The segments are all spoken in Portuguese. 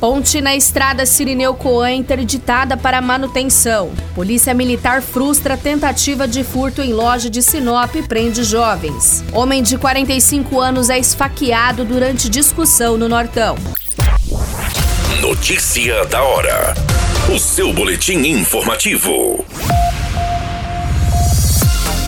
Ponte na estrada Sirineu Coan interditada para manutenção. Polícia Militar frustra tentativa de furto em loja de Sinop e prende jovens. Homem de 45 anos é esfaqueado durante discussão no Nortão. Notícia da hora. O seu boletim informativo.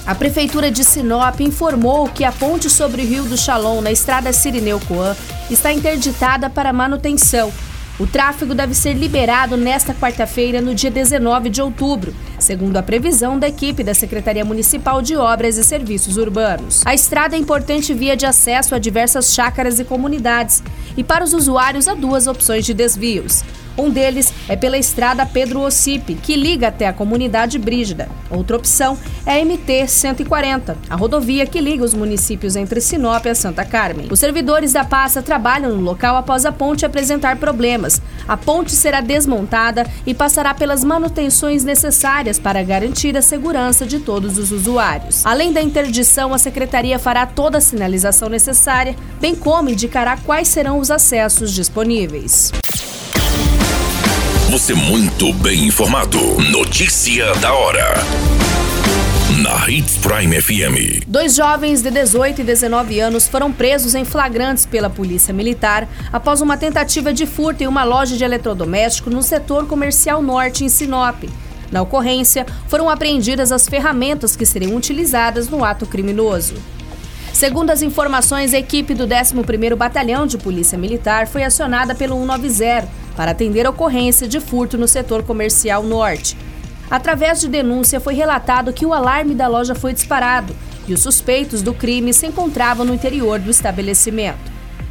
A Prefeitura de Sinop informou que a ponte sobre o Rio do Chalon, na estrada Sirineu Coan, está interditada para manutenção. O tráfego deve ser liberado nesta quarta-feira, no dia 19 de outubro, segundo a previsão da equipe da Secretaria Municipal de Obras e Serviços Urbanos. A estrada é importante via de acesso a diversas chácaras e comunidades, e para os usuários há duas opções de desvios. Um deles é pela estrada Pedro Ossipe, que liga até a comunidade Brígida. Outra opção é a MT 140, a rodovia que liga os municípios entre Sinop e Santa Carmen. Os servidores da pasta trabalham no local após a ponte apresentar problemas. A ponte será desmontada e passará pelas manutenções necessárias para garantir a segurança de todos os usuários. Além da interdição, a secretaria fará toda a sinalização necessária, bem como indicará quais serão os acessos disponíveis. Você muito bem informado. Notícia da hora. Na Hits Prime FM. Dois jovens de 18 e 19 anos foram presos em flagrantes pela Polícia Militar após uma tentativa de furto em uma loja de eletrodoméstico no setor comercial norte em Sinop. Na ocorrência, foram apreendidas as ferramentas que seriam utilizadas no ato criminoso. Segundo as informações, a equipe do 11º Batalhão de Polícia Militar foi acionada pelo 190 para atender a ocorrência de furto no setor comercial norte. Através de denúncia, foi relatado que o alarme da loja foi disparado e os suspeitos do crime se encontravam no interior do estabelecimento.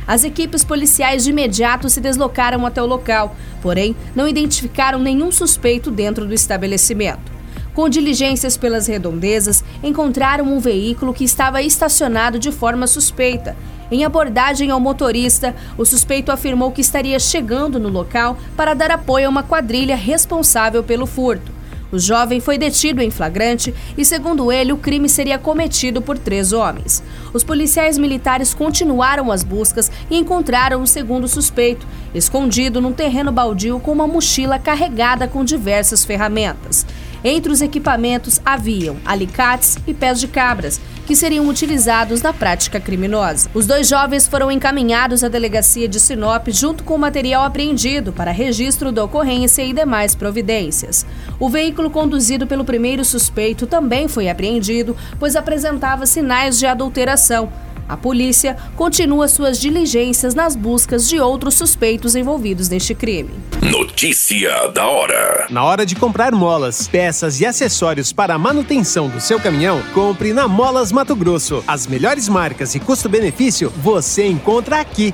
As equipes policiais de imediato se deslocaram até o local, porém não identificaram nenhum suspeito dentro do estabelecimento. Com diligências pelas redondezas, encontraram um veículo que estava estacionado de forma suspeita em abordagem ao motorista, o suspeito afirmou que estaria chegando no local para dar apoio a uma quadrilha responsável pelo furto. O jovem foi detido em flagrante e, segundo ele, o crime seria cometido por três homens. Os policiais militares continuaram as buscas e encontraram o segundo suspeito, escondido num terreno baldio com uma mochila carregada com diversas ferramentas. Entre os equipamentos haviam alicates e pés de cabras, que seriam utilizados na prática criminosa. Os dois jovens foram encaminhados à delegacia de Sinop junto com o material apreendido para registro da ocorrência e demais providências. O veículo conduzido pelo primeiro suspeito também foi apreendido, pois apresentava sinais de adulteração. A polícia continua suas diligências nas buscas de outros suspeitos envolvidos neste crime. Notícia da hora. Na hora de comprar molas, peças e acessórios para a manutenção do seu caminhão, compre na Molas Mato Grosso. As melhores marcas e custo-benefício você encontra aqui.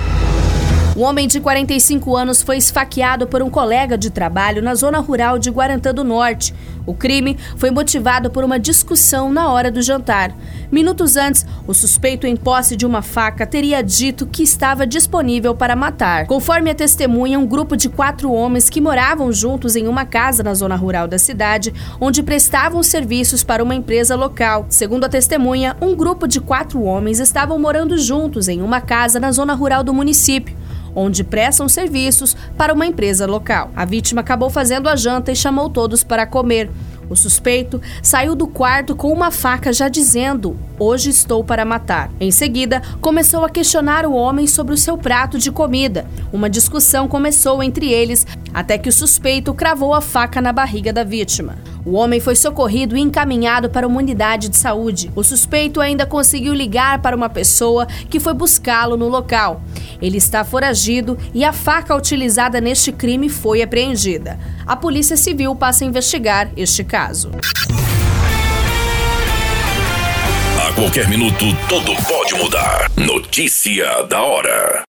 Um homem de 45 anos foi esfaqueado por um colega de trabalho na zona rural de Guarantã do Norte. O crime foi motivado por uma discussão na hora do jantar. Minutos antes, o suspeito em posse de uma faca teria dito que estava disponível para matar. Conforme a testemunha, um grupo de quatro homens que moravam juntos em uma casa na zona rural da cidade, onde prestavam serviços para uma empresa local. Segundo a testemunha, um grupo de quatro homens estavam morando juntos em uma casa na zona rural do município onde prestam serviços para uma empresa local. A vítima acabou fazendo a janta e chamou todos para comer. O suspeito saiu do quarto com uma faca já dizendo: Hoje estou para matar. Em seguida, começou a questionar o homem sobre o seu prato de comida. Uma discussão começou entre eles até que o suspeito cravou a faca na barriga da vítima. O homem foi socorrido e encaminhado para uma unidade de saúde. O suspeito ainda conseguiu ligar para uma pessoa que foi buscá-lo no local. Ele está foragido e a faca utilizada neste crime foi apreendida. A Polícia Civil passa a investigar este caso. A qualquer minuto, tudo pode mudar. Notícia da hora.